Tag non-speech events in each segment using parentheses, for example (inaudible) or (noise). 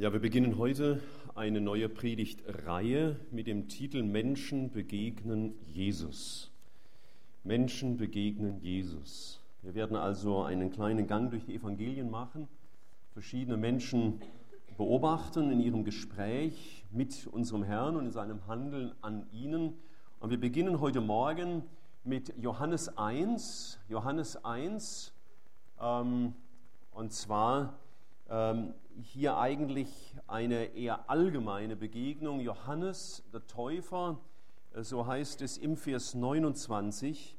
Ja, wir beginnen heute eine neue Predigtreihe mit dem Titel Menschen begegnen Jesus. Menschen begegnen Jesus. Wir werden also einen kleinen Gang durch die Evangelien machen, verschiedene Menschen beobachten in ihrem Gespräch mit unserem Herrn und in seinem Handeln an ihnen. Und wir beginnen heute Morgen mit Johannes 1. Johannes 1, ähm, und zwar ähm, hier eigentlich eine eher allgemeine Begegnung. Johannes, der Täufer, äh, so heißt es im Vers 29,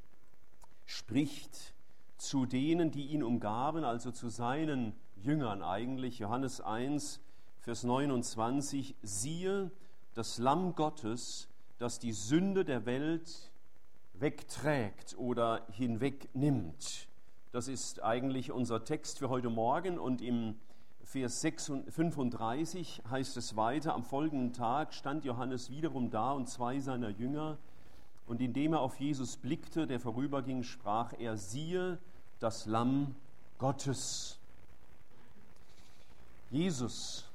spricht zu denen, die ihn umgaben, also zu seinen Jüngern eigentlich. Johannes 1, Vers 29, siehe das Lamm Gottes, das die Sünde der Welt wegträgt oder hinwegnimmt. Das ist eigentlich unser Text für heute Morgen und im Vers 35 heißt es weiter, am folgenden Tag stand Johannes wiederum da und zwei seiner Jünger, und indem er auf Jesus blickte, der vorüberging, sprach er, siehe das Lamm Gottes. Jesus,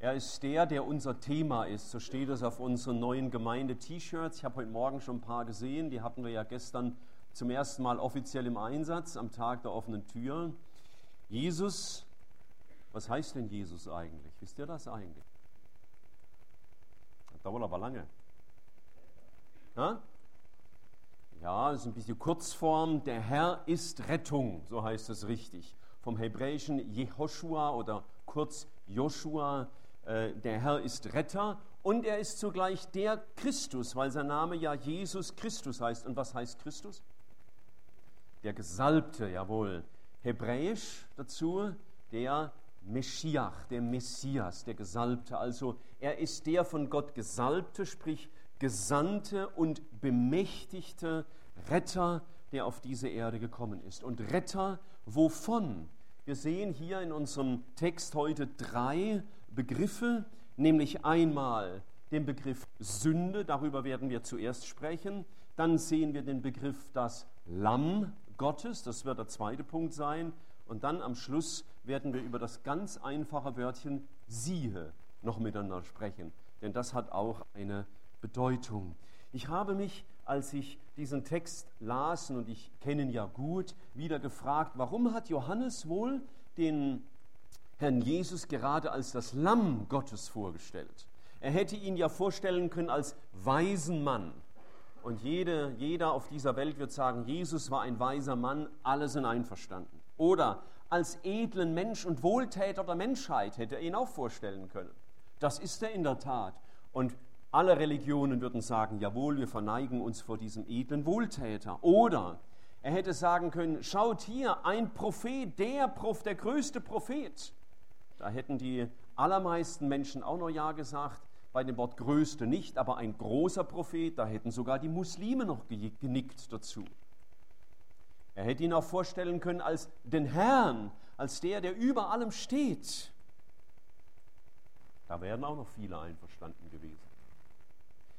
er ist der, der unser Thema ist. So steht es auf unseren neuen Gemeinde-T-Shirts. Ich habe heute Morgen schon ein paar gesehen. Die hatten wir ja gestern zum ersten Mal offiziell im Einsatz am Tag der offenen Tür. Jesus was heißt denn Jesus eigentlich? Wisst ihr das eigentlich? Das dauert aber lange. Na? Ja, das ist ein bisschen Kurzform. Der Herr ist Rettung, so heißt es richtig. Vom hebräischen Jehoshua oder kurz Joshua. Äh, der Herr ist Retter und er ist zugleich der Christus, weil sein Name ja Jesus Christus heißt. Und was heißt Christus? Der Gesalbte, jawohl. Hebräisch dazu der Meschiach, der Messias, der Gesalbte. Also er ist der von Gott Gesalbte, sprich Gesandte und bemächtigte Retter, der auf diese Erde gekommen ist. Und Retter wovon? Wir sehen hier in unserem Text heute drei Begriffe, nämlich einmal den Begriff Sünde, darüber werden wir zuerst sprechen. Dann sehen wir den Begriff das Lamm Gottes, das wird der zweite Punkt sein. Und dann am Schluss werden wir über das ganz einfache Wörtchen siehe noch miteinander sprechen, denn das hat auch eine Bedeutung. Ich habe mich, als ich diesen Text las, und ich kenne ihn ja gut, wieder gefragt, warum hat Johannes wohl den Herrn Jesus gerade als das Lamm Gottes vorgestellt? Er hätte ihn ja vorstellen können als weisen Mann. Und jede, jeder auf dieser Welt wird sagen, Jesus war ein weiser Mann, alle sind einverstanden. Oder als edlen Mensch und Wohltäter der Menschheit hätte er ihn auch vorstellen können. Das ist er in der Tat. Und alle Religionen würden sagen, jawohl, wir verneigen uns vor diesem edlen Wohltäter. Oder er hätte sagen können, schaut hier, ein Prophet, der Prof, der größte Prophet. Da hätten die allermeisten Menschen auch noch Ja gesagt, bei dem Wort größte nicht, aber ein großer Prophet, da hätten sogar die Muslime noch genickt dazu. Er hätte ihn auch vorstellen können als den Herrn, als der, der über allem steht. Da wären auch noch viele einverstanden gewesen.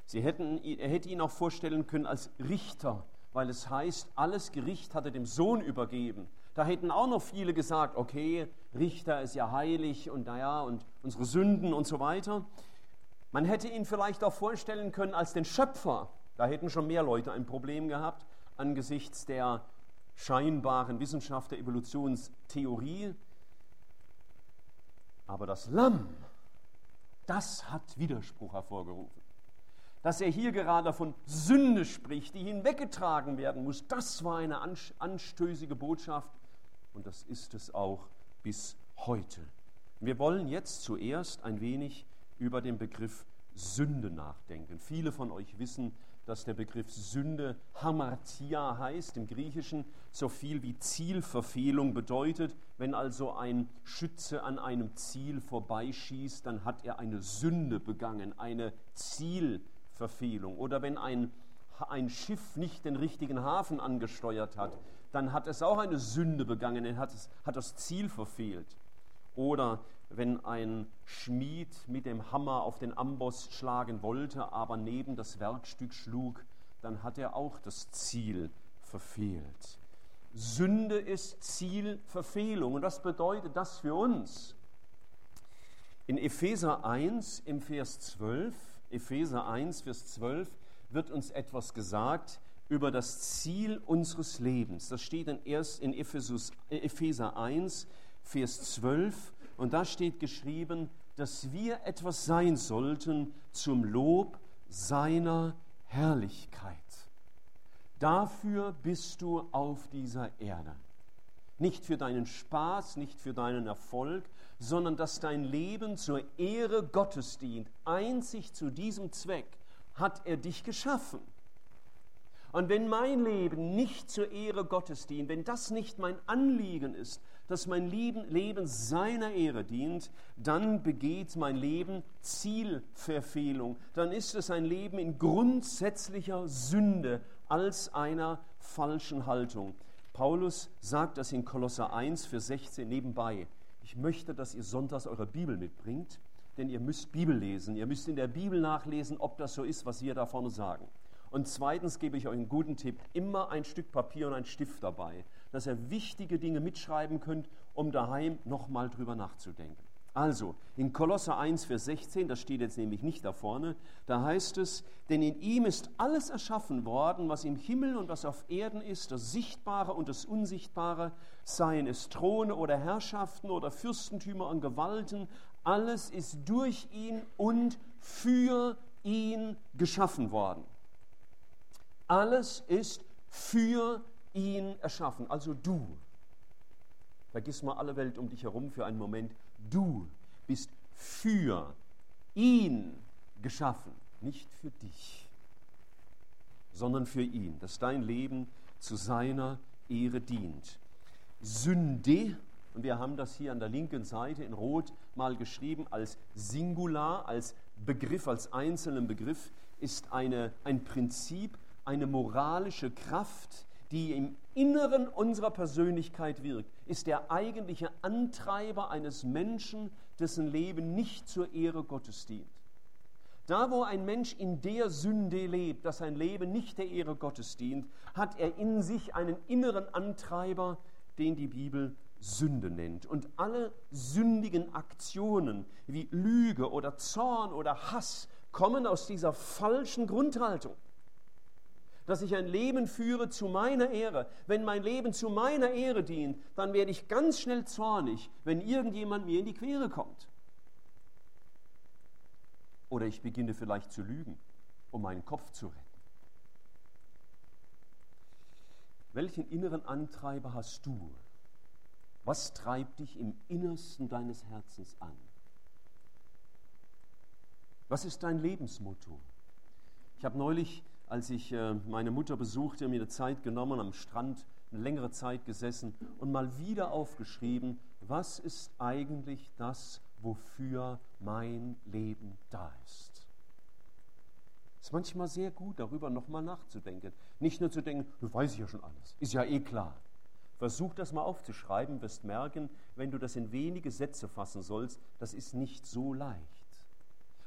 Sie hätten, er hätte ihn auch vorstellen können als Richter, weil es heißt, alles Gericht hat er dem Sohn übergeben. Da hätten auch noch viele gesagt, okay, Richter ist ja heilig und naja, und unsere Sünden und so weiter. Man hätte ihn vielleicht auch vorstellen können als den Schöpfer. Da hätten schon mehr Leute ein Problem gehabt angesichts der scheinbaren Wissenschaft der Evolutionstheorie. Aber das Lamm, das hat Widerspruch hervorgerufen. Dass er hier gerade von Sünde spricht, die hinweggetragen werden muss, das war eine anstößige Botschaft und das ist es auch bis heute. Wir wollen jetzt zuerst ein wenig über den Begriff Sünde nachdenken. Viele von euch wissen, dass der Begriff Sünde Hamartia heißt, im Griechischen so viel wie Zielverfehlung bedeutet. Wenn also ein Schütze an einem Ziel vorbeischießt, dann hat er eine Sünde begangen, eine Zielverfehlung. Oder wenn ein, ein Schiff nicht den richtigen Hafen angesteuert hat, dann hat es auch eine Sünde begangen, er hat, es, hat das Ziel verfehlt. Oder wenn ein Schmied mit dem Hammer auf den Amboss schlagen wollte, aber neben das Werkstück schlug, dann hat er auch das Ziel verfehlt. Sünde ist Zielverfehlung. Und was bedeutet das für uns? In Epheser 1 im Vers 12, Epheser 1, Vers 12, wird uns etwas gesagt über das Ziel unseres Lebens. Das steht in, erst in Ephesus, Epheser 1, Vers 12. Und da steht geschrieben, dass wir etwas sein sollten zum Lob seiner Herrlichkeit. Dafür bist du auf dieser Erde. Nicht für deinen Spaß, nicht für deinen Erfolg, sondern dass dein Leben zur Ehre Gottes dient. Einzig zu diesem Zweck hat er dich geschaffen. Und wenn mein Leben nicht zur Ehre Gottes dient, wenn das nicht mein Anliegen ist, dass mein Leben seiner Ehre dient, dann begeht mein Leben Zielverfehlung. Dann ist es ein Leben in grundsätzlicher Sünde als einer falschen Haltung. Paulus sagt das in Kolosser 1 für 16 nebenbei. Ich möchte, dass ihr sonntags eure Bibel mitbringt, denn ihr müsst Bibel lesen. Ihr müsst in der Bibel nachlesen, ob das so ist, was wir da vorne sagen. Und zweitens gebe ich euch einen guten Tipp, immer ein Stück Papier und ein Stift dabei, dass ihr wichtige Dinge mitschreiben könnt, um daheim nochmal drüber nachzudenken. Also, in Kolosser 1, Vers 16, das steht jetzt nämlich nicht da vorne, da heißt es, denn in ihm ist alles erschaffen worden, was im Himmel und was auf Erden ist, das Sichtbare und das Unsichtbare, seien es Throne oder Herrschaften oder Fürstentümer und Gewalten, alles ist durch ihn und für ihn geschaffen worden. Alles ist für ihn erschaffen, also du. Vergiss mal alle Welt um dich herum für einen Moment. Du bist für ihn geschaffen, nicht für dich, sondern für ihn, dass dein Leben zu seiner Ehre dient. Sünde, und wir haben das hier an der linken Seite in Rot mal geschrieben, als Singular, als Begriff, als einzelnen Begriff, ist eine, ein Prinzip, eine moralische Kraft, die im Inneren unserer Persönlichkeit wirkt, ist der eigentliche Antreiber eines Menschen, dessen Leben nicht zur Ehre Gottes dient. Da, wo ein Mensch in der Sünde lebt, dass sein Leben nicht der Ehre Gottes dient, hat er in sich einen inneren Antreiber, den die Bibel Sünde nennt. Und alle sündigen Aktionen wie Lüge oder Zorn oder Hass kommen aus dieser falschen Grundhaltung dass ich ein Leben führe zu meiner Ehre. Wenn mein Leben zu meiner Ehre dient, dann werde ich ganz schnell zornig, wenn irgendjemand mir in die Quere kommt. Oder ich beginne vielleicht zu lügen, um meinen Kopf zu retten. Welchen inneren Antreiber hast du? Was treibt dich im Innersten deines Herzens an? Was ist dein Lebensmotto? Ich habe neulich als ich äh, meine Mutter besuchte, mir eine Zeit genommen, am Strand eine längere Zeit gesessen und mal wieder aufgeschrieben, was ist eigentlich das, wofür mein Leben da ist. Es ist manchmal sehr gut, darüber nochmal nachzudenken. Nicht nur zu denken, du weißt ja schon alles, ist ja eh klar. Versuch das mal aufzuschreiben, wirst merken, wenn du das in wenige Sätze fassen sollst, das ist nicht so leicht.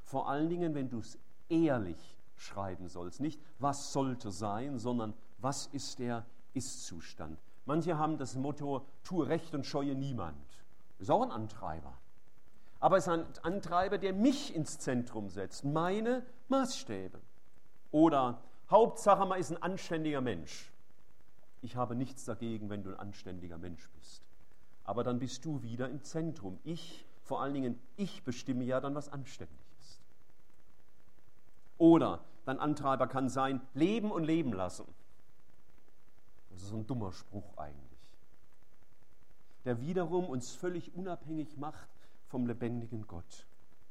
Vor allen Dingen, wenn du es ehrlich schreiben sollst. Nicht, was sollte sein, sondern was ist der Ist-Zustand. Manche haben das Motto, tue Recht und scheue niemand. Ist auch ein Antreiber. Aber es ist ein Antreiber, der mich ins Zentrum setzt, meine Maßstäbe. Oder Hauptsache, man ist ein anständiger Mensch. Ich habe nichts dagegen, wenn du ein anständiger Mensch bist. Aber dann bist du wieder im Zentrum. Ich, vor allen Dingen, ich bestimme ja dann, was anständig oder dein Antreiber kann sein, leben und leben lassen. Das ist ein dummer Spruch eigentlich. Der wiederum uns völlig unabhängig macht vom lebendigen Gott.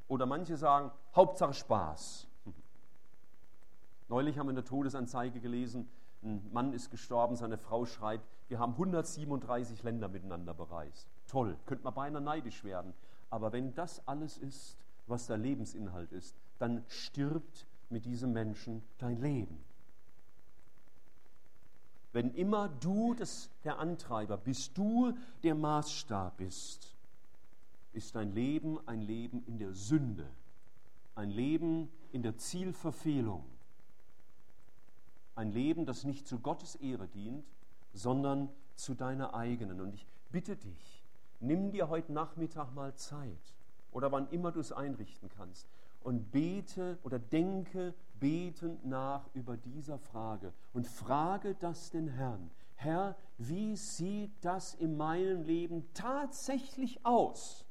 Oder manche sagen, Hauptsache Spaß. (laughs) Neulich haben wir eine Todesanzeige gelesen, ein Mann ist gestorben, seine Frau schreibt, wir haben 137 Länder miteinander bereist. Toll, könnte man beinahe neidisch werden. Aber wenn das alles ist, was der Lebensinhalt ist, dann stirbt mit diesem Menschen dein Leben. Wenn immer du das, der Antreiber bist, du der Maßstab bist, ist dein Leben ein Leben in der Sünde, ein Leben in der Zielverfehlung, ein Leben, das nicht zu Gottes Ehre dient, sondern zu deiner eigenen. Und ich bitte dich, nimm dir heute Nachmittag mal Zeit oder wann immer du es einrichten kannst und bete oder denke betend nach über dieser Frage und frage das den Herrn. Herr, wie sieht das in meinem Leben tatsächlich aus?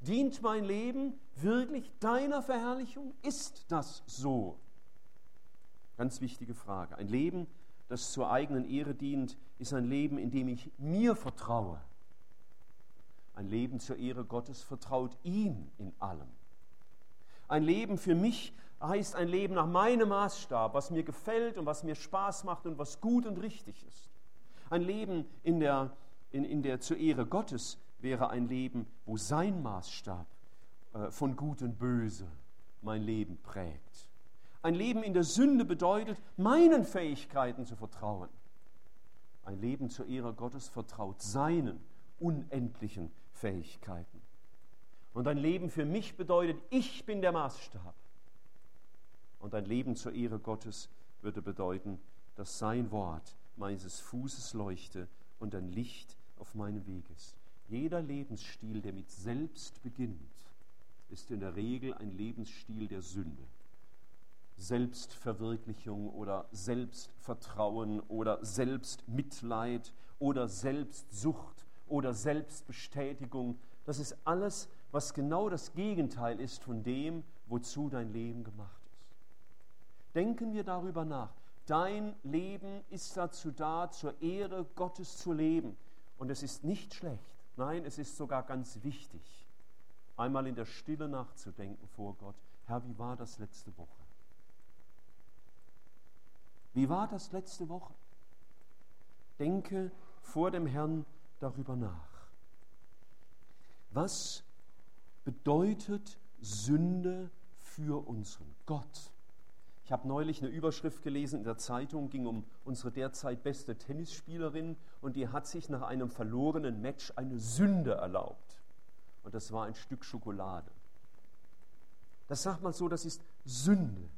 Dient mein Leben wirklich deiner Verherrlichung? Ist das so? Ganz wichtige Frage. Ein Leben, das zur eigenen Ehre dient, ist ein Leben, in dem ich mir vertraue. Ein Leben zur Ehre Gottes vertraut ihm in allem. Ein Leben für mich heißt ein Leben nach meinem Maßstab, was mir gefällt und was mir Spaß macht und was gut und richtig ist. Ein Leben in der, in, in der zur Ehre Gottes wäre ein Leben, wo sein Maßstab äh, von Gut und Böse mein Leben prägt. Ein Leben in der Sünde bedeutet, meinen Fähigkeiten zu vertrauen. Ein Leben zur Ehre Gottes vertraut seinen unendlichen Fähigkeiten. Und ein Leben für mich bedeutet, ich bin der Maßstab. Und ein Leben zur Ehre Gottes würde bedeuten, dass sein Wort meines Fußes leuchte und ein Licht auf meinem Weg ist. Jeder Lebensstil, der mit selbst beginnt, ist in der Regel ein Lebensstil der Sünde. Selbstverwirklichung oder Selbstvertrauen oder Selbstmitleid oder Selbstsucht oder Selbstbestätigung. Das ist alles, was genau das Gegenteil ist von dem, wozu dein Leben gemacht ist. Denken wir darüber nach. Dein Leben ist dazu da, zur Ehre Gottes zu leben. Und es ist nicht schlecht. Nein, es ist sogar ganz wichtig, einmal in der Stille nachzudenken vor Gott. Herr, wie war das letzte Woche? Wie war das letzte Woche? Denke vor dem Herrn darüber nach. Was bedeutet Sünde für unseren Gott? Ich habe neulich eine Überschrift gelesen in der Zeitung, ging um unsere derzeit beste Tennisspielerin und die hat sich nach einem verlorenen Match eine Sünde erlaubt. Und das war ein Stück Schokolade. Das sagt man so, das ist Sünde.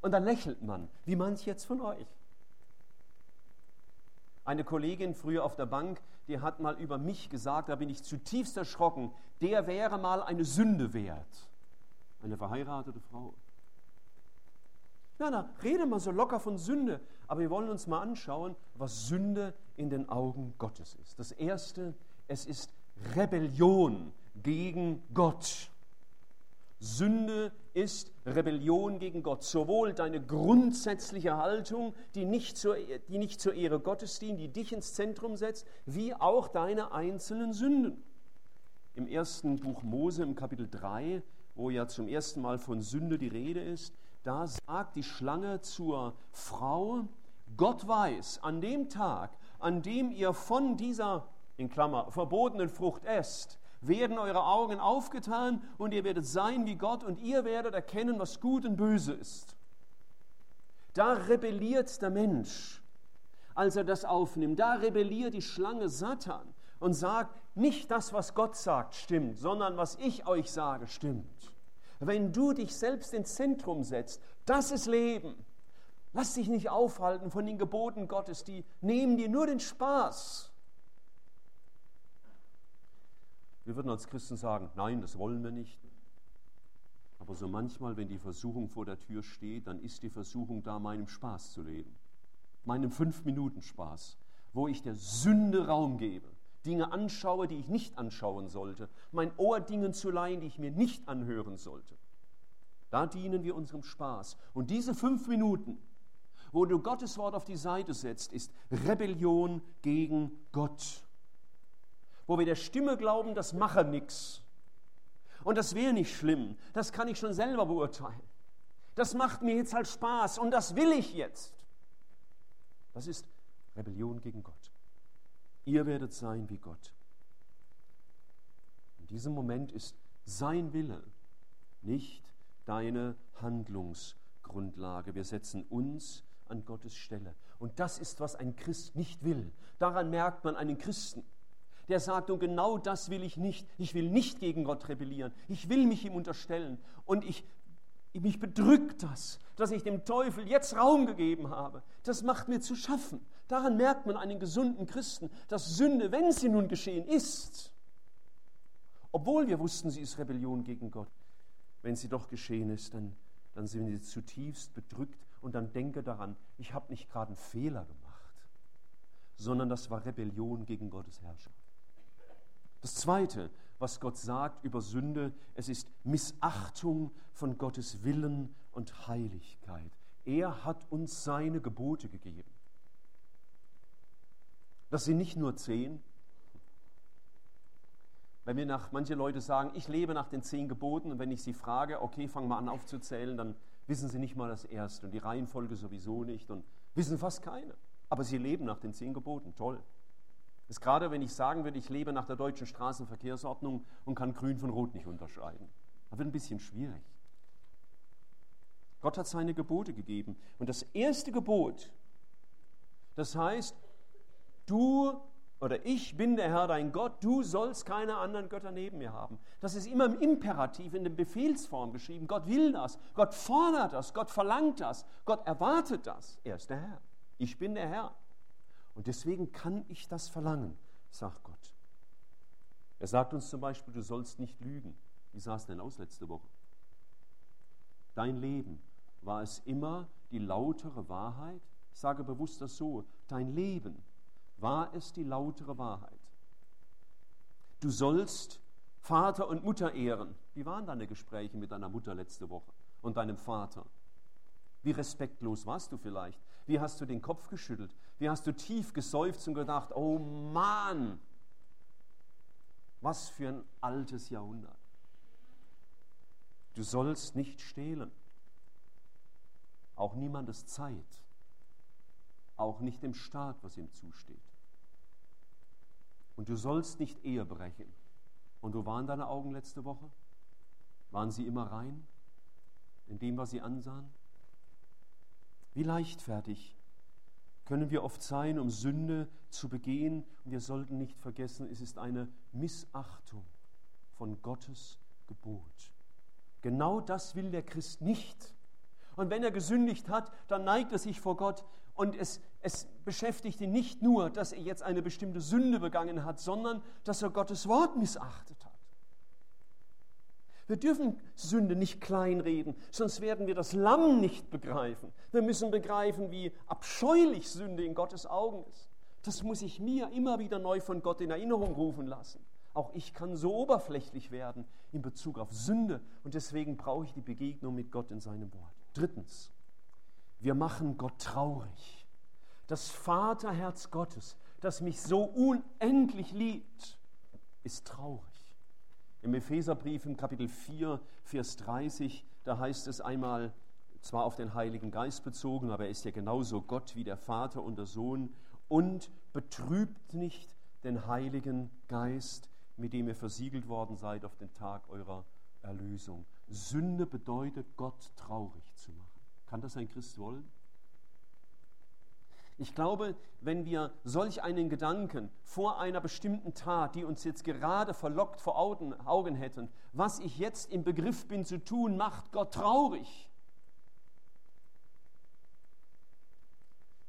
Und dann lächelt man, wie manch jetzt von euch. Eine Kollegin früher auf der Bank, die hat mal über mich gesagt, da bin ich zutiefst erschrocken, der wäre mal eine Sünde wert. Eine verheiratete Frau. Ja, na, rede mal so locker von Sünde, aber wir wollen uns mal anschauen, was Sünde in den Augen Gottes ist. Das erste, es ist Rebellion gegen Gott. Sünde ist Rebellion gegen Gott. Sowohl deine grundsätzliche Haltung, die nicht, zur, die nicht zur Ehre Gottes dient, die dich ins Zentrum setzt, wie auch deine einzelnen Sünden. Im ersten Buch Mose, im Kapitel 3, wo ja zum ersten Mal von Sünde die Rede ist, da sagt die Schlange zur Frau, Gott weiß, an dem Tag, an dem ihr von dieser, in Klammer, verbotenen Frucht esst, werden eure Augen aufgetan und ihr werdet sein wie Gott und ihr werdet erkennen, was gut und böse ist. Da rebelliert der Mensch, als er das aufnimmt. Da rebelliert die Schlange Satan und sagt, nicht das, was Gott sagt, stimmt, sondern was ich euch sage, stimmt. Wenn du dich selbst ins Zentrum setzt, das ist Leben. Lass dich nicht aufhalten von den Geboten Gottes, die nehmen dir nur den Spaß. Wir würden als Christen sagen, nein, das wollen wir nicht. Aber so manchmal, wenn die Versuchung vor der Tür steht, dann ist die Versuchung da, meinem Spaß zu leben. Meinem Fünf-Minuten-Spaß, wo ich der Sünde Raum gebe. Dinge anschaue, die ich nicht anschauen sollte. Mein Ohr Dingen zu leihen, die ich mir nicht anhören sollte. Da dienen wir unserem Spaß. Und diese fünf Minuten, wo du Gottes Wort auf die Seite setzt, ist Rebellion gegen Gott wo wir der Stimme glauben, das mache nichts. Und das wäre nicht schlimm. Das kann ich schon selber beurteilen. Das macht mir jetzt halt Spaß und das will ich jetzt. Das ist Rebellion gegen Gott. Ihr werdet sein wie Gott. In diesem Moment ist sein Wille nicht deine Handlungsgrundlage. Wir setzen uns an Gottes Stelle. Und das ist, was ein Christ nicht will. Daran merkt man einen Christen der sagt, und genau das will ich nicht. Ich will nicht gegen Gott rebellieren. Ich will mich ihm unterstellen. Und ich, mich bedrückt das, dass ich dem Teufel jetzt Raum gegeben habe. Das macht mir zu schaffen. Daran merkt man einen gesunden Christen, dass Sünde, wenn sie nun geschehen ist, Obwohl wir wussten, sie ist Rebellion gegen Gott. Wenn sie doch geschehen ist, dann, dann sind sie zutiefst bedrückt und dann denke daran, ich habe nicht gerade einen Fehler gemacht, sondern das war Rebellion gegen Gottes Herrschaft. Das Zweite, was Gott sagt über Sünde, es ist Missachtung von Gottes Willen und Heiligkeit. Er hat uns seine Gebote gegeben. Das sind nicht nur zehn. Wenn wir nach, manche Leute sagen, ich lebe nach den zehn Geboten und wenn ich sie frage, okay, fang mal an aufzuzählen, dann wissen sie nicht mal das erste und die Reihenfolge sowieso nicht und wissen fast keine. Aber sie leben nach den zehn Geboten, toll. Ist gerade, wenn ich sagen würde, ich lebe nach der deutschen Straßenverkehrsordnung und kann grün von rot nicht unterscheiden. Das wird ein bisschen schwierig. Gott hat seine Gebote gegeben. Und das erste Gebot, das heißt, du oder ich bin der Herr dein Gott, du sollst keine anderen Götter neben mir haben. Das ist immer im Imperativ, in der Befehlsform geschrieben. Gott will das, Gott fordert das, Gott verlangt das, Gott erwartet das. Er ist der Herr. Ich bin der Herr. Und deswegen kann ich das verlangen, sagt Gott. Er sagt uns zum Beispiel, du sollst nicht lügen. Wie sah es denn aus letzte Woche? Dein Leben, war es immer die lautere Wahrheit? Ich sage bewusst das so, dein Leben, war es die lautere Wahrheit? Du sollst Vater und Mutter ehren. Wie waren deine Gespräche mit deiner Mutter letzte Woche und deinem Vater? Wie respektlos warst du vielleicht? Wie hast du den Kopf geschüttelt? Wie hast du tief geseufzt und gedacht, oh Mann, was für ein altes Jahrhundert. Du sollst nicht stehlen. Auch niemandes Zeit. Auch nicht dem Staat, was ihm zusteht. Und du sollst nicht Ehe brechen. Und wo waren deine Augen letzte Woche? Waren sie immer rein in dem, was sie ansahen? Wie leichtfertig können wir oft sein, um Sünde zu begehen. Und wir sollten nicht vergessen, es ist eine Missachtung von Gottes Gebot. Genau das will der Christ nicht. Und wenn er gesündigt hat, dann neigt er sich vor Gott und es, es beschäftigt ihn nicht nur, dass er jetzt eine bestimmte Sünde begangen hat, sondern dass er Gottes Wort missachtet. Wir dürfen Sünde nicht kleinreden, sonst werden wir das Lamm nicht begreifen. Wir müssen begreifen, wie abscheulich Sünde in Gottes Augen ist. Das muss ich mir immer wieder neu von Gott in Erinnerung rufen lassen. Auch ich kann so oberflächlich werden in Bezug auf Sünde und deswegen brauche ich die Begegnung mit Gott in seinem Wort. Drittens, wir machen Gott traurig. Das Vaterherz Gottes, das mich so unendlich liebt, ist traurig. Im Epheserbrief im Kapitel 4, Vers 30, da heißt es einmal, zwar auf den Heiligen Geist bezogen, aber er ist ja genauso Gott wie der Vater und der Sohn, und betrübt nicht den Heiligen Geist, mit dem ihr versiegelt worden seid auf den Tag eurer Erlösung. Sünde bedeutet, Gott traurig zu machen. Kann das ein Christ wollen? Ich glaube, wenn wir solch einen Gedanken vor einer bestimmten Tat, die uns jetzt gerade verlockt vor Augen hätten, was ich jetzt im Begriff bin zu tun, macht Gott traurig,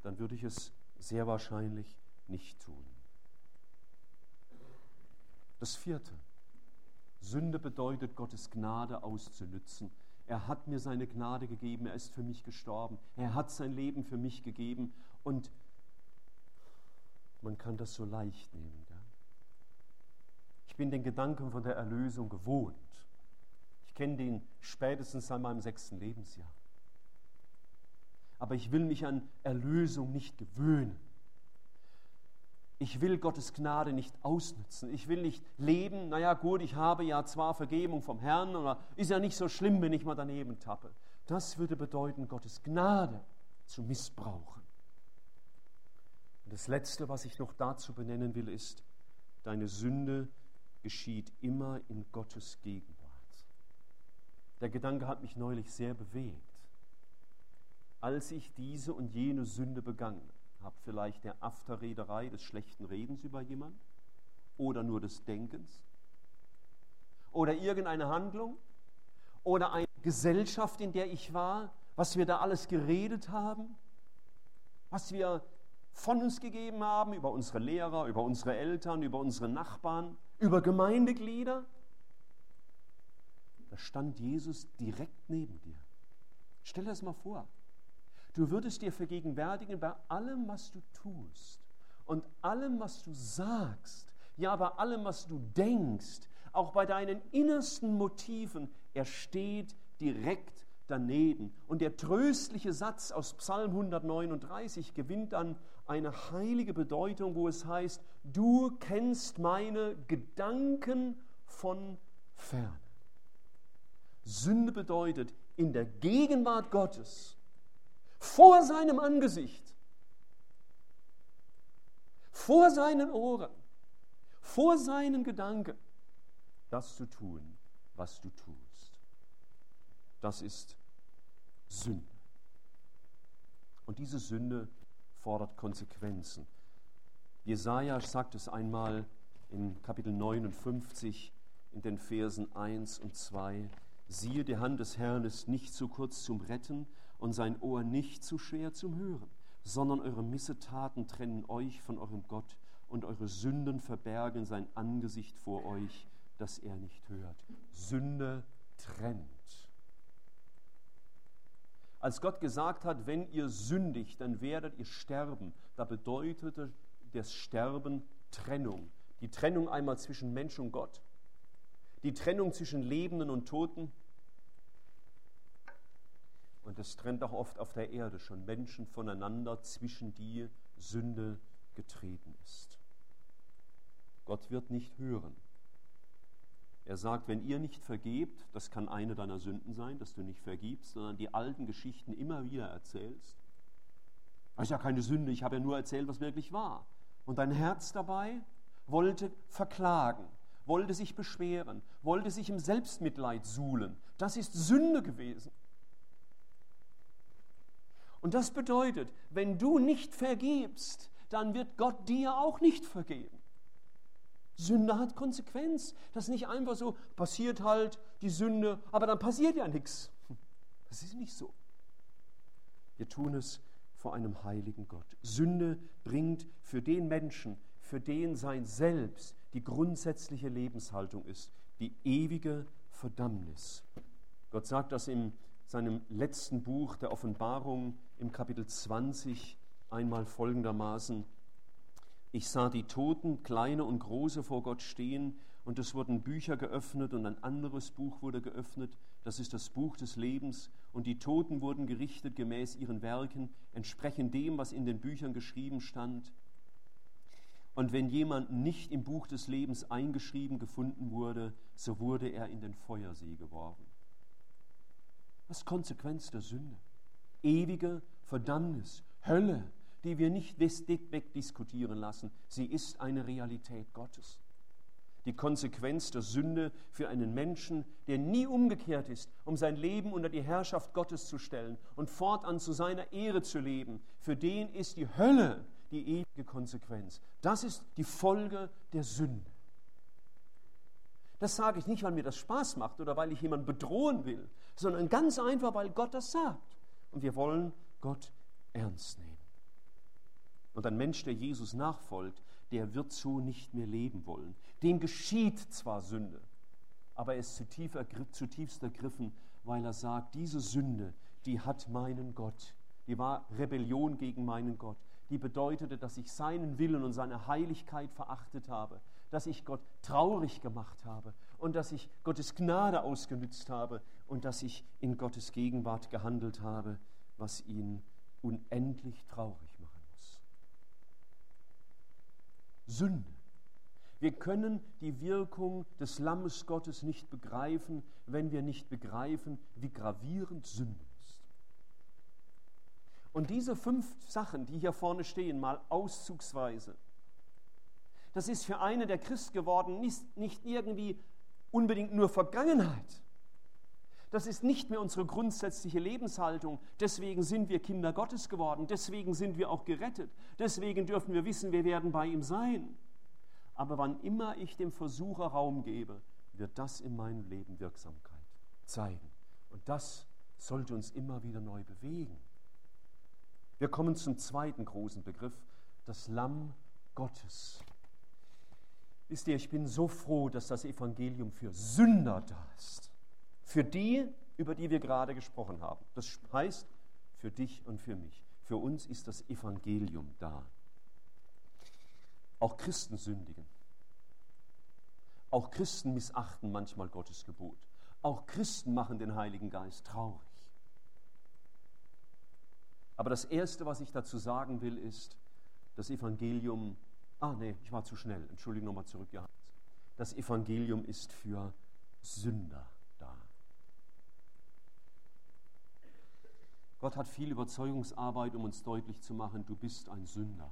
dann würde ich es sehr wahrscheinlich nicht tun. Das vierte. Sünde bedeutet, Gottes Gnade auszunützen. Er hat mir seine Gnade gegeben, er ist für mich gestorben, er hat sein Leben für mich gegeben und man kann das so leicht nehmen. Gell? Ich bin den Gedanken von der Erlösung gewohnt. Ich kenne den spätestens seit meinem sechsten Lebensjahr. Aber ich will mich an Erlösung nicht gewöhnen. Ich will Gottes Gnade nicht ausnutzen. Ich will nicht leben, naja gut, ich habe ja zwar Vergebung vom Herrn, aber ist ja nicht so schlimm, wenn ich mal daneben tappe. Das würde bedeuten, Gottes Gnade zu missbrauchen. Und das Letzte, was ich noch dazu benennen will, ist, deine Sünde geschieht immer in Gottes Gegenwart. Der Gedanke hat mich neulich sehr bewegt. Als ich diese und jene Sünde begangen habe, vielleicht der Afterrederei des schlechten Redens über jemanden oder nur des Denkens oder irgendeine Handlung oder eine Gesellschaft, in der ich war, was wir da alles geredet haben, was wir von uns gegeben haben, über unsere Lehrer, über unsere Eltern, über unsere Nachbarn, über Gemeindeglieder. da stand Jesus direkt neben dir. Stell dir das mal vor. Du würdest dir vergegenwärtigen bei allem, was du tust und allem, was du sagst, ja, bei allem, was du denkst, auch bei deinen innersten Motiven, er steht direkt daneben. Und der tröstliche Satz aus Psalm 139 gewinnt dann eine heilige Bedeutung, wo es heißt, du kennst meine Gedanken von fern. Sünde bedeutet, in der Gegenwart Gottes, vor seinem Angesicht, vor seinen Ohren, vor seinen Gedanken, das zu tun, was du tust. Das ist Sünde. Und diese Sünde fordert Konsequenzen. Jesaja sagt es einmal in Kapitel 59 in den Versen 1 und 2. Siehe, die Hand des Herrn ist nicht zu kurz zum Retten und sein Ohr nicht zu schwer zum Hören, sondern eure Missetaten trennen euch von eurem Gott und eure Sünden verbergen sein Angesicht vor euch, dass er nicht hört. Sünde trennt. Als Gott gesagt hat, wenn ihr sündigt, dann werdet ihr sterben, da bedeutete das Sterben Trennung. Die Trennung einmal zwischen Mensch und Gott, die Trennung zwischen Lebenden und Toten. Und das trennt auch oft auf der Erde schon Menschen voneinander, zwischen die Sünde getreten ist. Gott wird nicht hören. Er sagt, wenn ihr nicht vergebt, das kann eine deiner Sünden sein, dass du nicht vergibst, sondern die alten Geschichten immer wieder erzählst. Das ist ja keine Sünde, ich habe ja nur erzählt, was wirklich war. Und dein Herz dabei wollte verklagen, wollte sich beschweren, wollte sich im Selbstmitleid suhlen. Das ist Sünde gewesen. Und das bedeutet, wenn du nicht vergibst, dann wird Gott dir auch nicht vergeben. Sünde hat Konsequenz. Das ist nicht einfach so, passiert halt die Sünde, aber dann passiert ja nichts. Das ist nicht so. Wir tun es vor einem heiligen Gott. Sünde bringt für den Menschen, für den sein Selbst die grundsätzliche Lebenshaltung ist, die ewige Verdammnis. Gott sagt das in seinem letzten Buch der Offenbarung im Kapitel 20 einmal folgendermaßen, ich sah die Toten, kleine und große, vor Gott stehen, und es wurden Bücher geöffnet und ein anderes Buch wurde geöffnet, das ist das Buch des Lebens, und die Toten wurden gerichtet gemäß ihren Werken, entsprechend dem, was in den Büchern geschrieben stand. Und wenn jemand nicht im Buch des Lebens eingeschrieben gefunden wurde, so wurde er in den Feuersee geworfen. Was Konsequenz der Sünde? Ewige Verdammnis, Hölle, die wir nicht wegdiskutieren lassen. Sie ist eine Realität Gottes. Die Konsequenz der Sünde für einen Menschen, der nie umgekehrt ist, um sein Leben unter die Herrschaft Gottes zu stellen und fortan zu seiner Ehre zu leben, für den ist die Hölle die ewige Konsequenz. Das ist die Folge der Sünde. Das sage ich nicht, weil mir das Spaß macht oder weil ich jemanden bedrohen will, sondern ganz einfach, weil Gott das sagt. Und wir wollen Gott ernst nehmen. Und ein Mensch, der Jesus nachfolgt, der wird so nicht mehr leben wollen. Dem geschieht zwar Sünde, aber er ist zutiefst ergriffen, weil er sagt, diese Sünde, die hat meinen Gott, die war Rebellion gegen meinen Gott, die bedeutete, dass ich seinen Willen und seine Heiligkeit verachtet habe, dass ich Gott traurig gemacht habe und dass ich Gottes Gnade ausgenützt habe und dass ich in Gottes Gegenwart gehandelt habe, was ihn unendlich traurig Sünde. Wir können die Wirkung des Lammes Gottes nicht begreifen, wenn wir nicht begreifen, wie gravierend Sünde ist. Und diese fünf Sachen, die hier vorne stehen, mal auszugsweise, das ist für einen, der Christ geworden ist, nicht irgendwie unbedingt nur Vergangenheit, das ist nicht mehr unsere grundsätzliche Lebenshaltung. Deswegen sind wir Kinder Gottes geworden. Deswegen sind wir auch gerettet. Deswegen dürfen wir wissen, wir werden bei ihm sein. Aber wann immer ich dem Versucher Raum gebe, wird das in meinem Leben Wirksamkeit zeigen. Und das sollte uns immer wieder neu bewegen. Wir kommen zum zweiten großen Begriff, das Lamm Gottes. Wisst ihr, ich bin so froh, dass das Evangelium für Sünder da ist Für die, über die wir gerade gesprochen haben. Das heißt, für dich und für mich. Für uns ist das Evangelium da. Auch Christen sündigen. Auch Christen missachten manchmal Gottes Gebot. Auch Christen machen den Heiligen Geist traurig. Aber das Erste, was ich dazu sagen will, ist, das Evangelium, ah nee, ich war zu schnell, Entschuldigung nochmal zurück, Johannes. Das Evangelium ist für Sünder da. Gott hat viel Überzeugungsarbeit, um uns deutlich zu machen, du bist ein Sünder.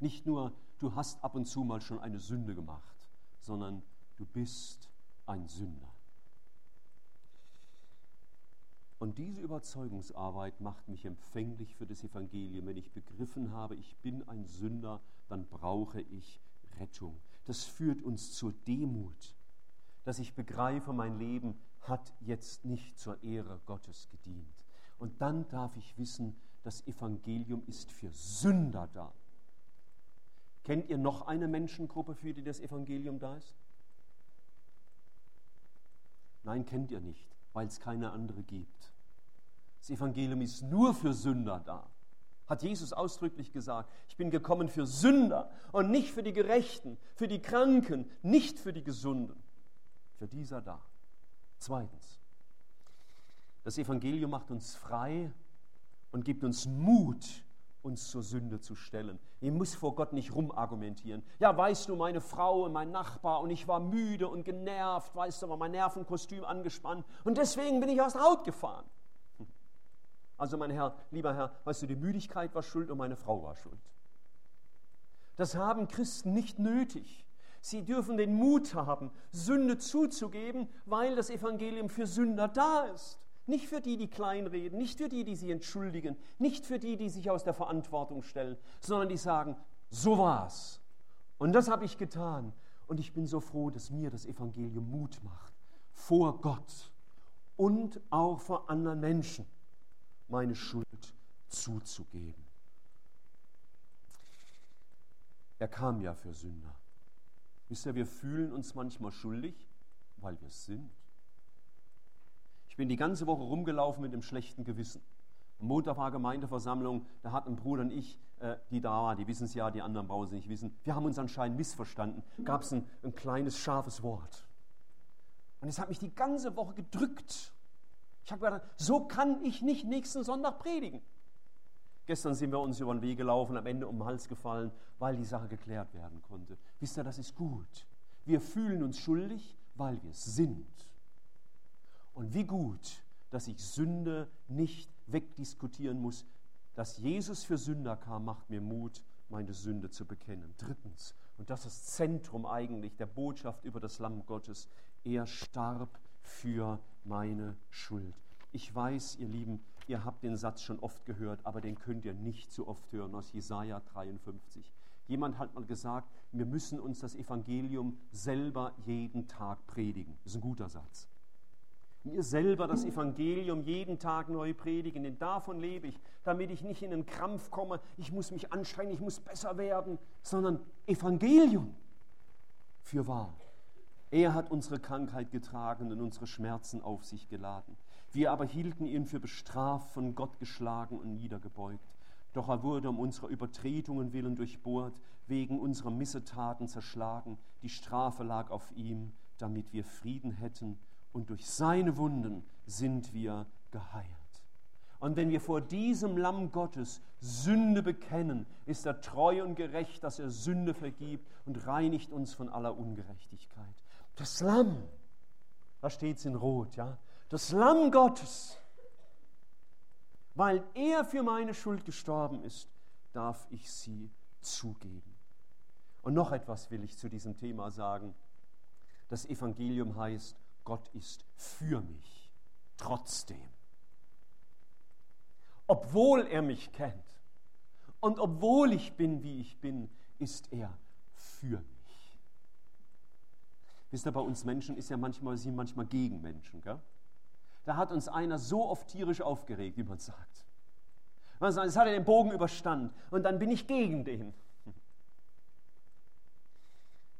Nicht nur, du hast ab und zu mal schon eine Sünde gemacht, sondern du bist ein Sünder. Und diese Überzeugungsarbeit macht mich empfänglich für das Evangelium. Wenn ich begriffen habe, ich bin ein Sünder, dann brauche ich Rettung. Das führt uns zur Demut, dass ich begreife, mein Leben hat jetzt nicht zur Ehre Gottes gedient. Und dann darf ich wissen, das Evangelium ist für Sünder da. Kennt ihr noch eine Menschengruppe, für die das Evangelium da ist? Nein, kennt ihr nicht weil es keine andere gibt. Das Evangelium ist nur für Sünder da. Hat Jesus ausdrücklich gesagt, ich bin gekommen für Sünder und nicht für die Gerechten, für die Kranken, nicht für die Gesunden. Für dieser da. Zweitens, das Evangelium macht uns frei und gibt uns Mut, uns zur Sünde zu stellen. Ich muss vor Gott nicht rumargumentieren. Ja, weißt du, meine Frau und mein Nachbar und ich war müde und genervt, weißt du, war mein Nervenkostüm angespannt und deswegen bin ich aus der Haut gefahren. Also mein Herr, lieber Herr, weißt du, die Müdigkeit war schuld und meine Frau war schuld. Das haben Christen nicht nötig. Sie dürfen den Mut haben, Sünde zuzugeben, weil das Evangelium für Sünder da ist. Nicht für die, die kleinreden, nicht für die, die sich entschuldigen, nicht für die, die sich aus der Verantwortung stellen, sondern die sagen, so war's. Und das habe ich getan. Und ich bin so froh, dass mir das Evangelium Mut macht, vor Gott und auch vor anderen Menschen meine Schuld zuzugeben. Er kam ja für Sünder. Wisst ihr, wir fühlen uns manchmal schuldig, weil wir es sind. Ich bin die ganze Woche rumgelaufen mit dem schlechten Gewissen. Am Montag war Gemeindeversammlung, da hatten Bruder und ich, äh, die da waren, die wissen es ja, die anderen brauchen es nicht wissen. Wir haben uns anscheinend missverstanden. Gab es ein, ein kleines, scharfes Wort. Und es hat mich die ganze Woche gedrückt. Ich habe gedacht, so kann ich nicht nächsten Sonntag predigen. Gestern sind wir uns über den Weg gelaufen, am Ende um den Hals gefallen, weil die Sache geklärt werden konnte. Wisst ihr, das ist gut. Wir fühlen uns schuldig, weil wir es sind. Und wie gut, dass ich Sünde nicht wegdiskutieren muss. Dass Jesus für Sünder kam, macht mir Mut, meine Sünde zu bekennen. Drittens, und das ist Zentrum eigentlich der Botschaft über das Lamm Gottes, er starb für meine Schuld. Ich weiß, ihr Lieben, ihr habt den Satz schon oft gehört, aber den könnt ihr nicht so oft hören aus Jesaja 53. Jemand hat mal gesagt, wir müssen uns das Evangelium selber jeden Tag predigen. Das ist ein guter Satz mir selber das Evangelium jeden Tag neu predigen, denn davon lebe ich, damit ich nicht in einen Krampf komme, ich muss mich anstrengen, ich muss besser werden, sondern Evangelium für wahr. Er hat unsere Krankheit getragen und unsere Schmerzen auf sich geladen. Wir aber hielten ihn für bestraft, von Gott geschlagen und niedergebeugt. Doch er wurde um unserer Übertretungen willen durchbohrt, wegen unserer Missetaten zerschlagen. Die Strafe lag auf ihm, damit wir Frieden hätten und durch seine Wunden sind wir geheilt. Und wenn wir vor diesem Lamm Gottes Sünde bekennen, ist er treu und gerecht, dass er Sünde vergibt und reinigt uns von aller Ungerechtigkeit. Das Lamm, da steht es in Rot, ja, das Lamm Gottes, weil er für meine Schuld gestorben ist, darf ich sie zugeben. Und noch etwas will ich zu diesem Thema sagen. Das Evangelium heißt, Gott ist für mich trotzdem. Obwohl er mich kennt und obwohl ich bin, wie ich bin, ist er für mich. Wisst ihr, bei uns Menschen ist ja manchmal, sind manchmal gegen Menschen. Gell? Da hat uns einer so oft tierisch aufgeregt, wie man sagt. Man sagt, jetzt hat er den Bogen überstanden und dann bin ich gegen den.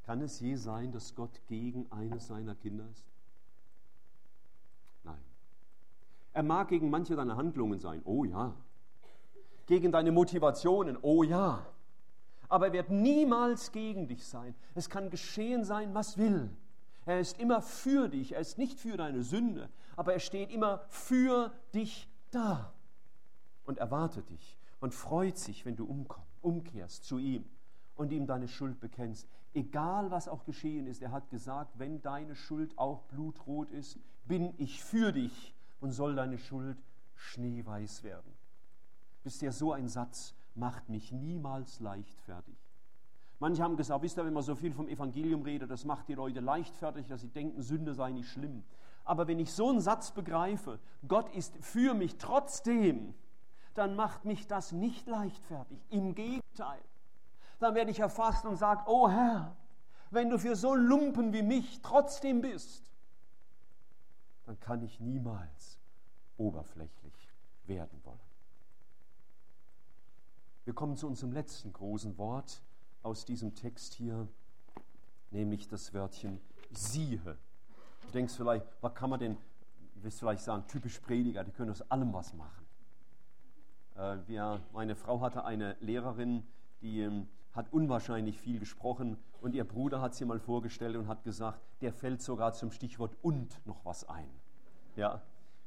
Kann es je sein, dass Gott gegen eines seiner Kinder ist? Er mag gegen manche deiner Handlungen sein, oh ja. Gegen deine Motivationen, oh ja. Aber er wird niemals gegen dich sein. Es kann geschehen sein, was will. Er ist immer für dich, er ist nicht für deine Sünde, aber er steht immer für dich da und erwartet dich und freut sich, wenn du umkehrst zu ihm und ihm deine Schuld bekennst. Egal was auch geschehen ist, er hat gesagt, wenn deine Schuld auch blutrot ist, bin ich für dich und soll deine Schuld schneeweiß werden. Wisst ihr, so ein Satz macht mich niemals leichtfertig. Manche haben gesagt, wisst ihr, wenn man so viel vom Evangelium redet, das macht die Leute leichtfertig, dass sie denken, Sünde sei nicht schlimm. Aber wenn ich so einen Satz begreife, Gott ist für mich trotzdem, dann macht mich das nicht leichtfertig. Im Gegenteil. Dann werde ich erfasst und sage, oh Herr, wenn du für so Lumpen wie mich trotzdem bist, dann kann ich niemals oberflächlich werden wollen. Wir kommen zu unserem letzten großen Wort aus diesem Text hier, nämlich das Wörtchen siehe. Du denkst vielleicht, was kann man denn, du wirst vielleicht sagen, typisch Prediger, die können aus allem was machen. Äh, wir, meine Frau hatte eine Lehrerin, die ähm, hat unwahrscheinlich viel gesprochen und ihr Bruder hat sie mal vorgestellt und hat gesagt, der fällt sogar zum Stichwort und noch was ein. Ja,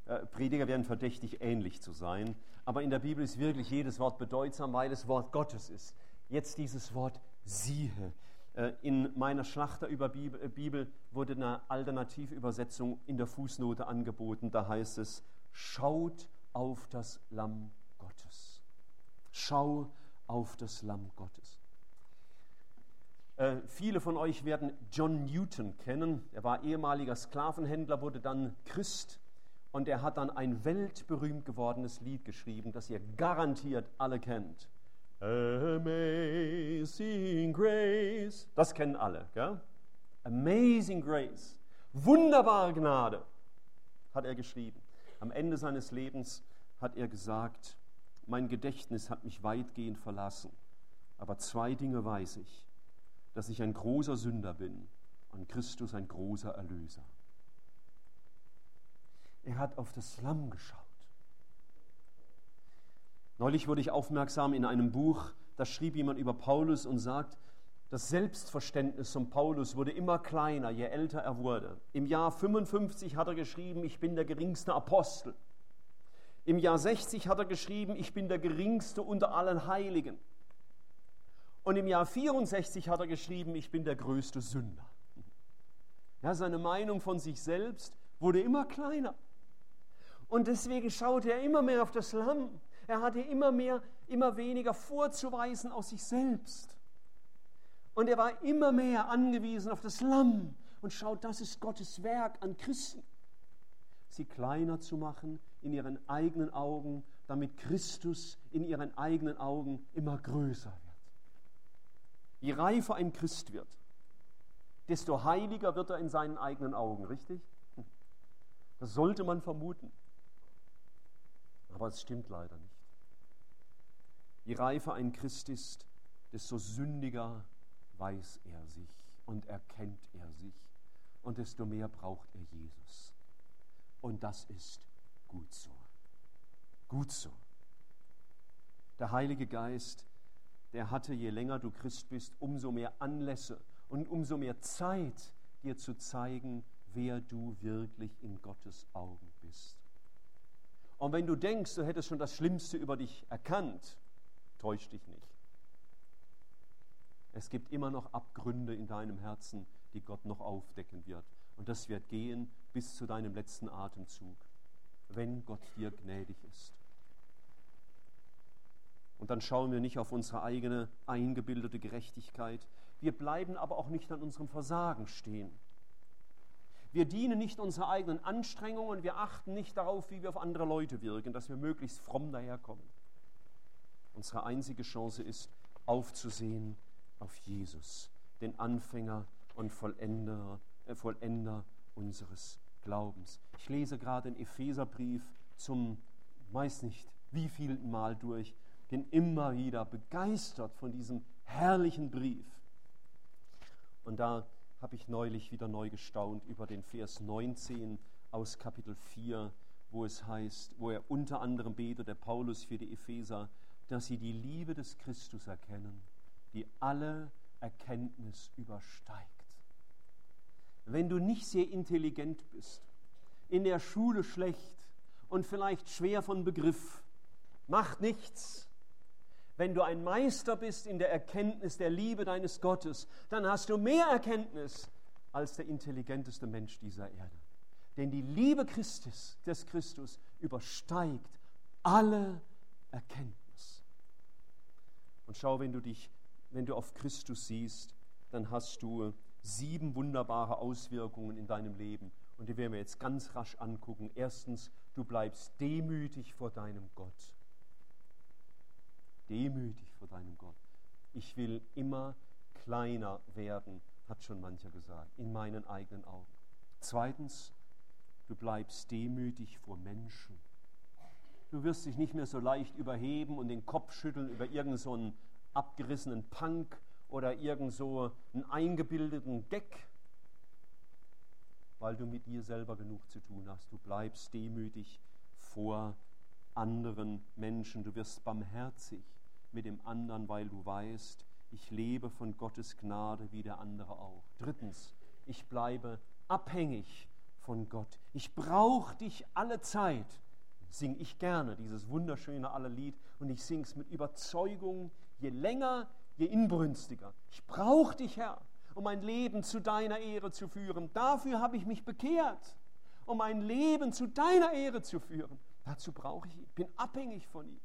äh, Prediger werden verdächtig ähnlich zu sein, aber in der Bibel ist wirklich jedes Wort bedeutsam, weil es Wort Gottes ist. Jetzt dieses Wort siehe. Äh, in meiner Schlachter über Bibel, Bibel wurde eine Alternativübersetzung in der Fußnote angeboten. Da heißt es, schaut auf das Lamm Gottes. Schau auf das Lamm Gottes. Äh, viele von euch werden John Newton kennen. Er war ehemaliger Sklavenhändler, wurde dann Christ und er hat dann ein weltberühmt gewordenes Lied geschrieben, das ihr garantiert alle kennt. Amazing Grace. Das kennen alle. Gell? Amazing Grace. Wunderbare Gnade, hat er geschrieben. Am Ende seines Lebens hat er gesagt, mein Gedächtnis hat mich weitgehend verlassen, aber zwei Dinge weiß ich, dass ich ein großer Sünder bin und Christus ein großer Erlöser. Er hat auf das Lamm geschaut. Neulich wurde ich aufmerksam in einem Buch, da schrieb jemand über Paulus und sagt, das Selbstverständnis von Paulus wurde immer kleiner, je älter er wurde. Im Jahr 55 hat er geschrieben, ich bin der geringste Apostel. Im Jahr 60 hat er geschrieben, ich bin der geringste unter allen Heiligen. Und im Jahr 64 hat er geschrieben, ich bin der größte Sünder. Ja, seine Meinung von sich selbst wurde immer kleiner. Und deswegen schaute er immer mehr auf das Lamm. Er hatte immer mehr, immer weniger vorzuweisen aus sich selbst. Und er war immer mehr angewiesen auf das Lamm und schaut, das ist Gottes Werk an Christen. Sie kleiner zu machen, in ihren eigenen Augen, damit Christus in ihren eigenen Augen immer größer wird. Je reifer ein Christ wird, desto heiliger wird er in seinen eigenen Augen, richtig? Das sollte man vermuten. Aber es stimmt leider nicht. Je reifer ein Christ ist, desto sündiger weiß er sich und erkennt er sich und desto mehr braucht er Jesus. Und das ist Gut so. Gut so. Der Heilige Geist, der hatte, je länger du Christ bist, umso mehr Anlässe und umso mehr Zeit, dir zu zeigen, wer du wirklich in Gottes Augen bist. Und wenn du denkst, du hättest schon das Schlimmste über dich erkannt, täusch dich nicht. Es gibt immer noch Abgründe in deinem Herzen, die Gott noch aufdecken wird. Und das wird gehen bis zu deinem letzten Atemzug wenn Gott dir gnädig ist. Und dann schauen wir nicht auf unsere eigene eingebildete Gerechtigkeit. Wir bleiben aber auch nicht an unserem Versagen stehen. Wir dienen nicht unserer eigenen Anstrengungen, wir achten nicht darauf, wie wir auf andere Leute wirken, dass wir möglichst fromm daherkommen. Unsere einzige Chance ist, aufzusehen auf Jesus, den Anfänger und Vollender, äh, Vollender unseres Glaubens. Ich lese gerade den Epheserbrief zum, weiß nicht wievielten Mal durch, bin immer wieder begeistert von diesem herrlichen Brief. Und da habe ich neulich wieder neu gestaunt über den Vers 19 aus Kapitel 4, wo es heißt, wo er unter anderem betet, der Paulus für die Epheser, dass sie die Liebe des Christus erkennen, die alle Erkenntnis übersteigt. Wenn du nicht sehr intelligent bist, in der Schule schlecht und vielleicht schwer von Begriff, macht nichts. Wenn du ein Meister bist in der Erkenntnis der Liebe deines Gottes, dann hast du mehr Erkenntnis als der intelligenteste Mensch dieser Erde. Denn die Liebe Christus, des Christus übersteigt alle Erkenntnis. Und schau, wenn du dich, wenn du auf Christus siehst, dann hast du sieben wunderbare Auswirkungen in deinem Leben. Und die werden wir jetzt ganz rasch angucken. Erstens, du bleibst demütig vor deinem Gott. Demütig vor deinem Gott. Ich will immer kleiner werden, hat schon mancher gesagt, in meinen eigenen Augen. Zweitens, du bleibst demütig vor Menschen. Du wirst dich nicht mehr so leicht überheben und den Kopf schütteln über irgendeinen so abgerissenen Punk oder irgend so einen eingebildeten Gag, weil du mit dir selber genug zu tun hast. Du bleibst demütig vor anderen Menschen. Du wirst barmherzig mit dem anderen, weil du weißt, ich lebe von Gottes Gnade wie der andere auch. Drittens, ich bleibe abhängig von Gott. Ich brauche dich alle Zeit. Singe ich gerne dieses wunderschöne alle Lied und ich singe es mit Überzeugung, je länger, je inbrünstiger. Ich brauche dich, Herr, um mein Leben zu deiner Ehre zu führen. Dafür habe ich mich bekehrt, um mein Leben zu deiner Ehre zu führen. Dazu brauche ich ihn. Bin abhängig von ihm.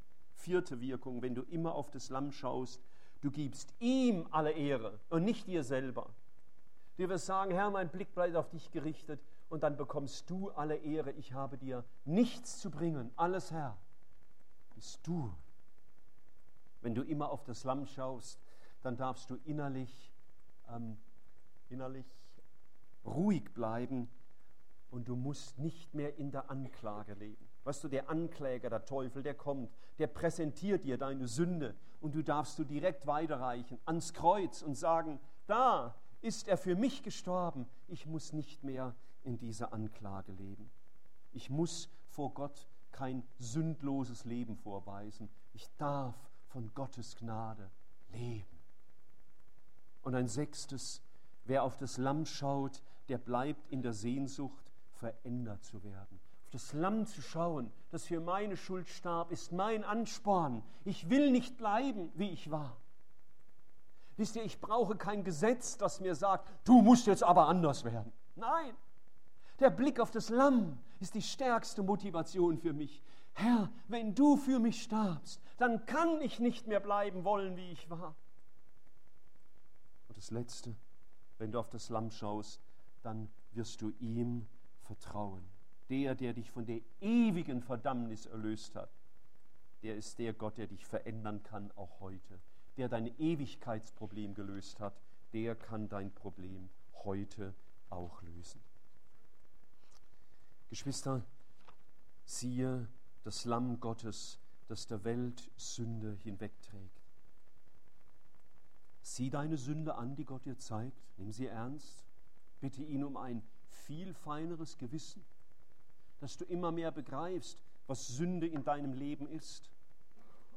Vierte Wirkung, wenn du immer auf das Lamm schaust, Du gibst ihm alle Ehre und nicht dir selber. Du wirst sagen, Herr, mein Blick bleibt auf dich gerichtet und dann bekommst du alle Ehre. Ich habe dir nichts zu bringen. Alles, Herr, bist du. Wenn du immer auf das Lamm schaust, dann darfst du innerlich, ähm, innerlich ruhig bleiben und du musst nicht mehr in der Anklage leben. Weißt du, der Ankläger, der Teufel, der kommt, der präsentiert dir deine Sünde und du darfst du direkt weiterreichen ans Kreuz und sagen, da ist er für mich gestorben. Ich muss nicht mehr in dieser Anklage leben. Ich muss vor Gott kein sündloses Leben vorweisen. Ich darf von Gottes Gnade leben. Und ein sechstes, wer auf das Lamm schaut, der bleibt in der Sehnsucht, verändert zu werden das Lamm zu schauen, das für meine Schuld starb, ist mein Ansporn. Ich will nicht bleiben, wie ich war. Wisst ihr, ich brauche kein Gesetz, das mir sagt, du musst jetzt aber anders werden. Nein, der Blick auf das Lamm ist die stärkste Motivation für mich. Herr, wenn du für mich starbst, dann kann ich nicht mehr bleiben wollen, wie ich war. Und das Letzte, wenn du auf das Lamm schaust, dann wirst du ihm vertrauen der, der dich von der ewigen Verdammnis erlöst hat, der ist der Gott, der dich verändern kann, auch heute. Der dein Ewigkeitsproblem gelöst hat, der kann dein Problem heute auch lösen. Geschwister, siehe das Lamm Gottes, das der Welt Sünde hinwegträgt. Sieh deine Sünde an, die Gott dir zeigt, nimm sie ernst, bitte ihn um ein viel feineres Gewissen dass du immer mehr begreifst, was Sünde in deinem Leben ist.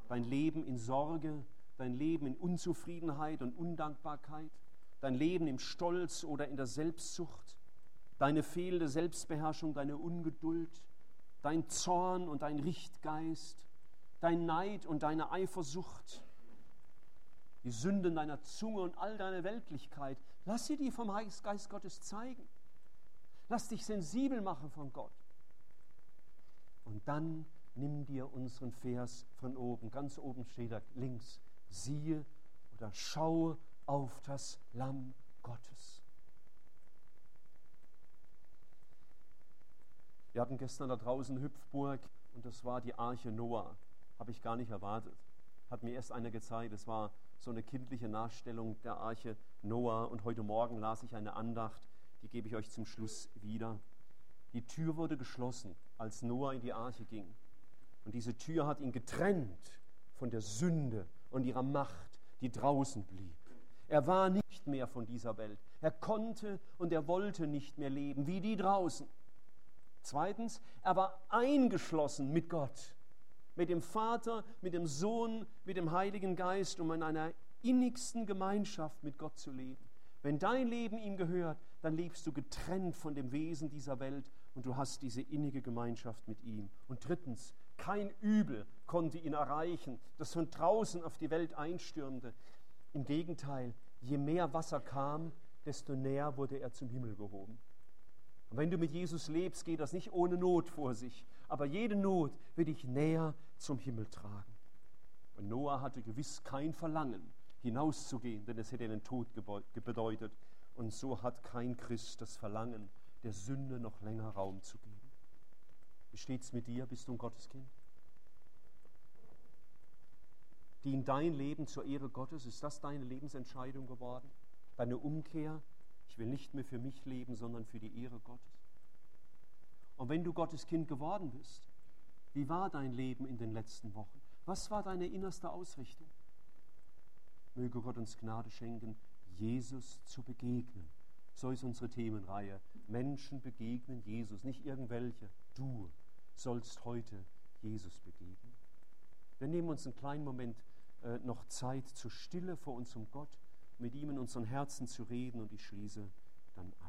Dein Leben in Sorge, dein Leben in Unzufriedenheit und Undankbarkeit, dein Leben im Stolz oder in der Selbstsucht, deine fehlende Selbstbeherrschung, deine Ungeduld, dein Zorn und dein Richtgeist, dein Neid und deine Eifersucht, die Sünden deiner Zunge und all deine Weltlichkeit. Lass sie dir vom Geist Gottes zeigen. Lass dich sensibel machen von Gott. Und dann nimm dir unseren Vers von oben. Ganz oben steht da links. Siehe oder schaue auf das Lamm Gottes. Wir hatten gestern da draußen Hüpfburg und das war die Arche Noah. Habe ich gar nicht erwartet. Hat mir erst einer gezeigt. Es war so eine kindliche Nachstellung der Arche Noah. Und heute Morgen las ich eine Andacht, die gebe ich euch zum Schluss wieder. Die Tür wurde geschlossen als Noah in die Arche ging. Und diese Tür hat ihn getrennt von der Sünde und ihrer Macht, die draußen blieb. Er war nicht mehr von dieser Welt. Er konnte und er wollte nicht mehr leben wie die draußen. Zweitens, er war eingeschlossen mit Gott, mit dem Vater, mit dem Sohn, mit dem Heiligen Geist, um in einer innigsten Gemeinschaft mit Gott zu leben. Wenn dein Leben ihm gehört, dann lebst du getrennt von dem Wesen dieser Welt und du hast diese innige Gemeinschaft mit ihm. Und drittens, kein Übel konnte ihn erreichen, das von draußen auf die Welt einstürmte. Im Gegenteil, je mehr Wasser kam, desto näher wurde er zum Himmel gehoben. Und wenn du mit Jesus lebst, geht das nicht ohne Not vor sich, aber jede Not wird dich näher zum Himmel tragen. Und Noah hatte gewiss kein Verlangen, hinauszugehen, denn es hätte den Tod bedeutet. Und so hat kein Christ das Verlangen, der Sünde noch länger Raum zu geben. Wie steht es mit dir? Bist du ein Gotteskind? Dient dein Leben zur Ehre Gottes? Ist das deine Lebensentscheidung geworden? Deine Umkehr? Ich will nicht mehr für mich leben, sondern für die Ehre Gottes. Und wenn du Gottes Kind geworden bist, wie war dein Leben in den letzten Wochen? Was war deine innerste Ausrichtung? Möge Gott uns Gnade schenken, Jesus zu begegnen. So ist unsere Themenreihe. Menschen begegnen Jesus, nicht irgendwelche. Du sollst heute Jesus begegnen. Wir nehmen uns einen kleinen Moment äh, noch Zeit zur Stille vor unserem Gott, mit ihm in unseren Herzen zu reden und ich schließe dann ab.